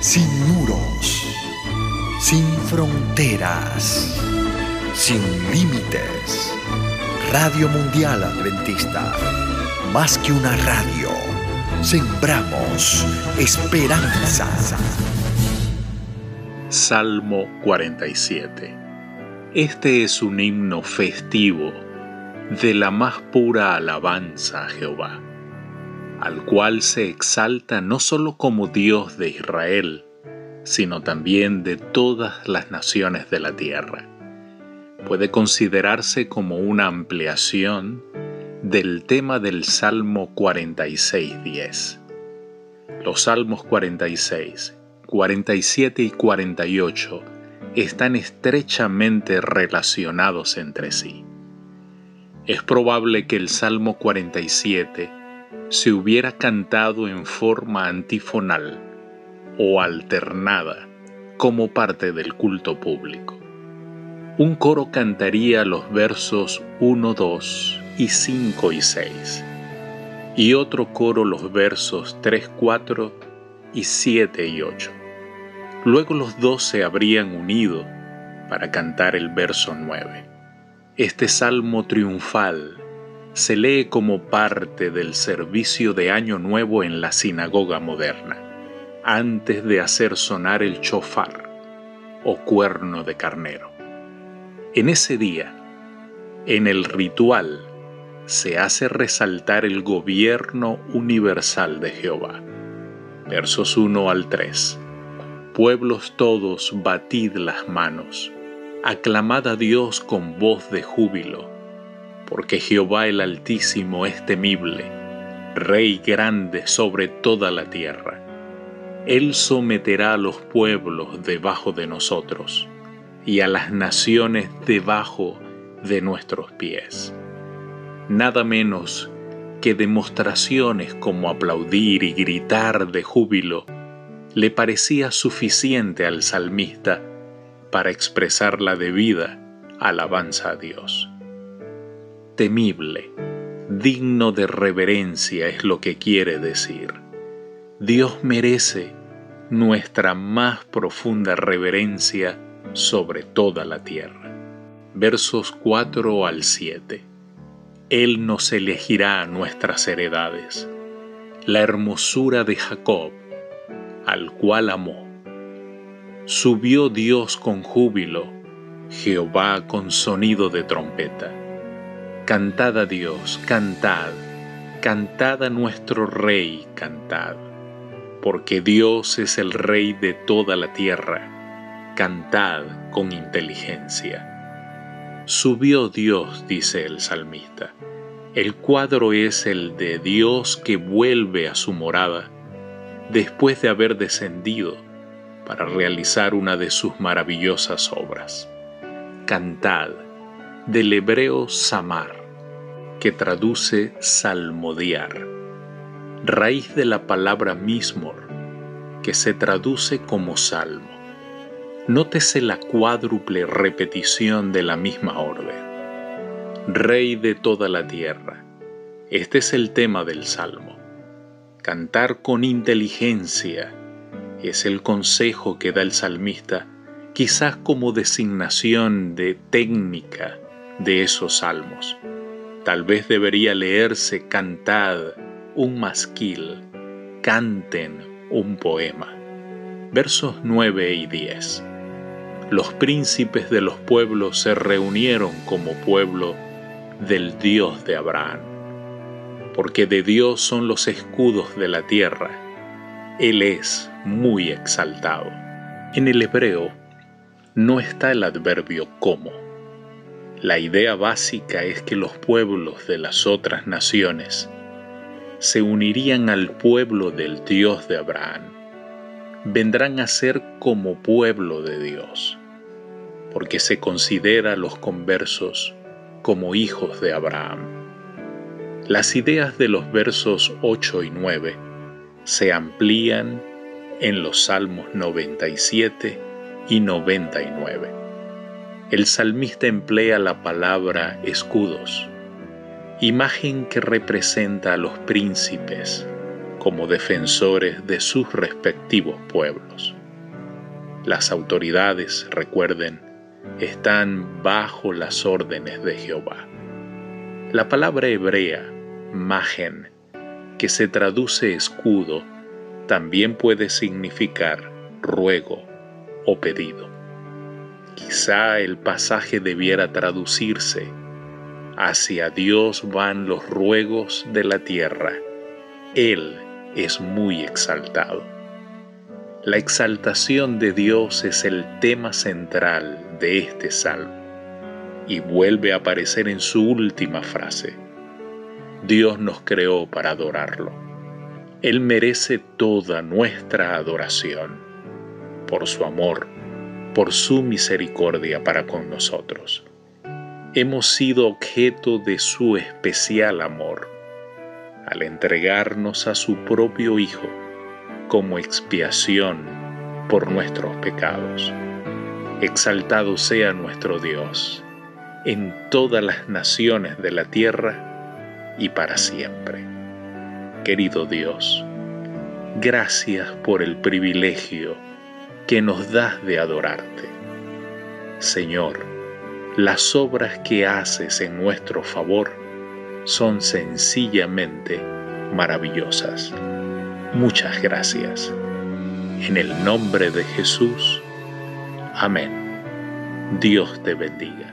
sin muros, sin fronteras, sin límites. Radio Mundial Adventista, más que una radio, sembramos esperanza. Salmo 47. Este es un himno festivo de la más pura alabanza a Jehová al cual se exalta no solo como Dios de Israel, sino también de todas las naciones de la tierra. Puede considerarse como una ampliación del tema del Salmo 46.10. Los Salmos 46, 47 y 48 están estrechamente relacionados entre sí. Es probable que el Salmo 47 se hubiera cantado en forma antifonal o alternada como parte del culto público. Un coro cantaría los versos 1, 2 y 5 y 6, y otro coro los versos 3, 4 y 7 y 8. Luego los dos se habrían unido para cantar el verso 9. Este salmo triunfal se lee como parte del servicio de Año Nuevo en la sinagoga moderna, antes de hacer sonar el chofar o cuerno de carnero. En ese día, en el ritual, se hace resaltar el gobierno universal de Jehová. Versos 1 al 3. Pueblos todos, batid las manos, aclamad a Dios con voz de júbilo porque Jehová el Altísimo es temible, Rey grande sobre toda la tierra. Él someterá a los pueblos debajo de nosotros y a las naciones debajo de nuestros pies. Nada menos que demostraciones como aplaudir y gritar de júbilo le parecía suficiente al salmista para expresar la debida alabanza a Dios temible, digno de reverencia es lo que quiere decir. Dios merece nuestra más profunda reverencia sobre toda la tierra. Versos 4 al 7. Él nos elegirá nuestras heredades, la hermosura de Jacob, al cual amó. Subió Dios con júbilo, Jehová con sonido de trompeta Cantad a Dios, cantad, cantad a nuestro Rey, cantad, porque Dios es el Rey de toda la tierra, cantad con inteligencia. Subió Dios, dice el salmista. El cuadro es el de Dios que vuelve a su morada después de haber descendido para realizar una de sus maravillosas obras. Cantad, del hebreo samar, que traduce salmodiar, raíz de la palabra mismor, que se traduce como salmo. Nótese la cuádruple repetición de la misma orden. Rey de toda la tierra. Este es el tema del salmo. Cantar con inteligencia es el consejo que da el salmista, quizás como designación de técnica de esos salmos. Tal vez debería leerse cantad un masquil, canten un poema. Versos 9 y 10. Los príncipes de los pueblos se reunieron como pueblo del Dios de Abraham, porque de Dios son los escudos de la tierra. Él es muy exaltado. En el hebreo no está el adverbio como la idea básica es que los pueblos de las otras naciones se unirían al pueblo del Dios de Abraham. Vendrán a ser como pueblo de Dios, porque se considera a los conversos como hijos de Abraham. Las ideas de los versos 8 y 9 se amplían en los Salmos 97 y 99 el salmista emplea la palabra escudos, imagen que representa a los príncipes, como defensores de sus respectivos pueblos. Las autoridades, recuerden, están bajo las órdenes de Jehová. La palabra hebrea, magen, que se traduce escudo, también puede significar ruego o pedido. Quizá el pasaje debiera traducirse, hacia Dios van los ruegos de la tierra, Él es muy exaltado. La exaltación de Dios es el tema central de este salmo y vuelve a aparecer en su última frase. Dios nos creó para adorarlo. Él merece toda nuestra adoración por su amor, por su misericordia para con nosotros. Hemos sido objeto de su especial amor al entregarnos a su propio Hijo como expiación por nuestros pecados. Exaltado sea nuestro Dios en todas las naciones de la tierra y para siempre. Querido Dios, gracias por el privilegio que nos das de adorarte. Señor, las obras que haces en nuestro favor son sencillamente maravillosas. Muchas gracias. En el nombre de Jesús. Amén. Dios te bendiga.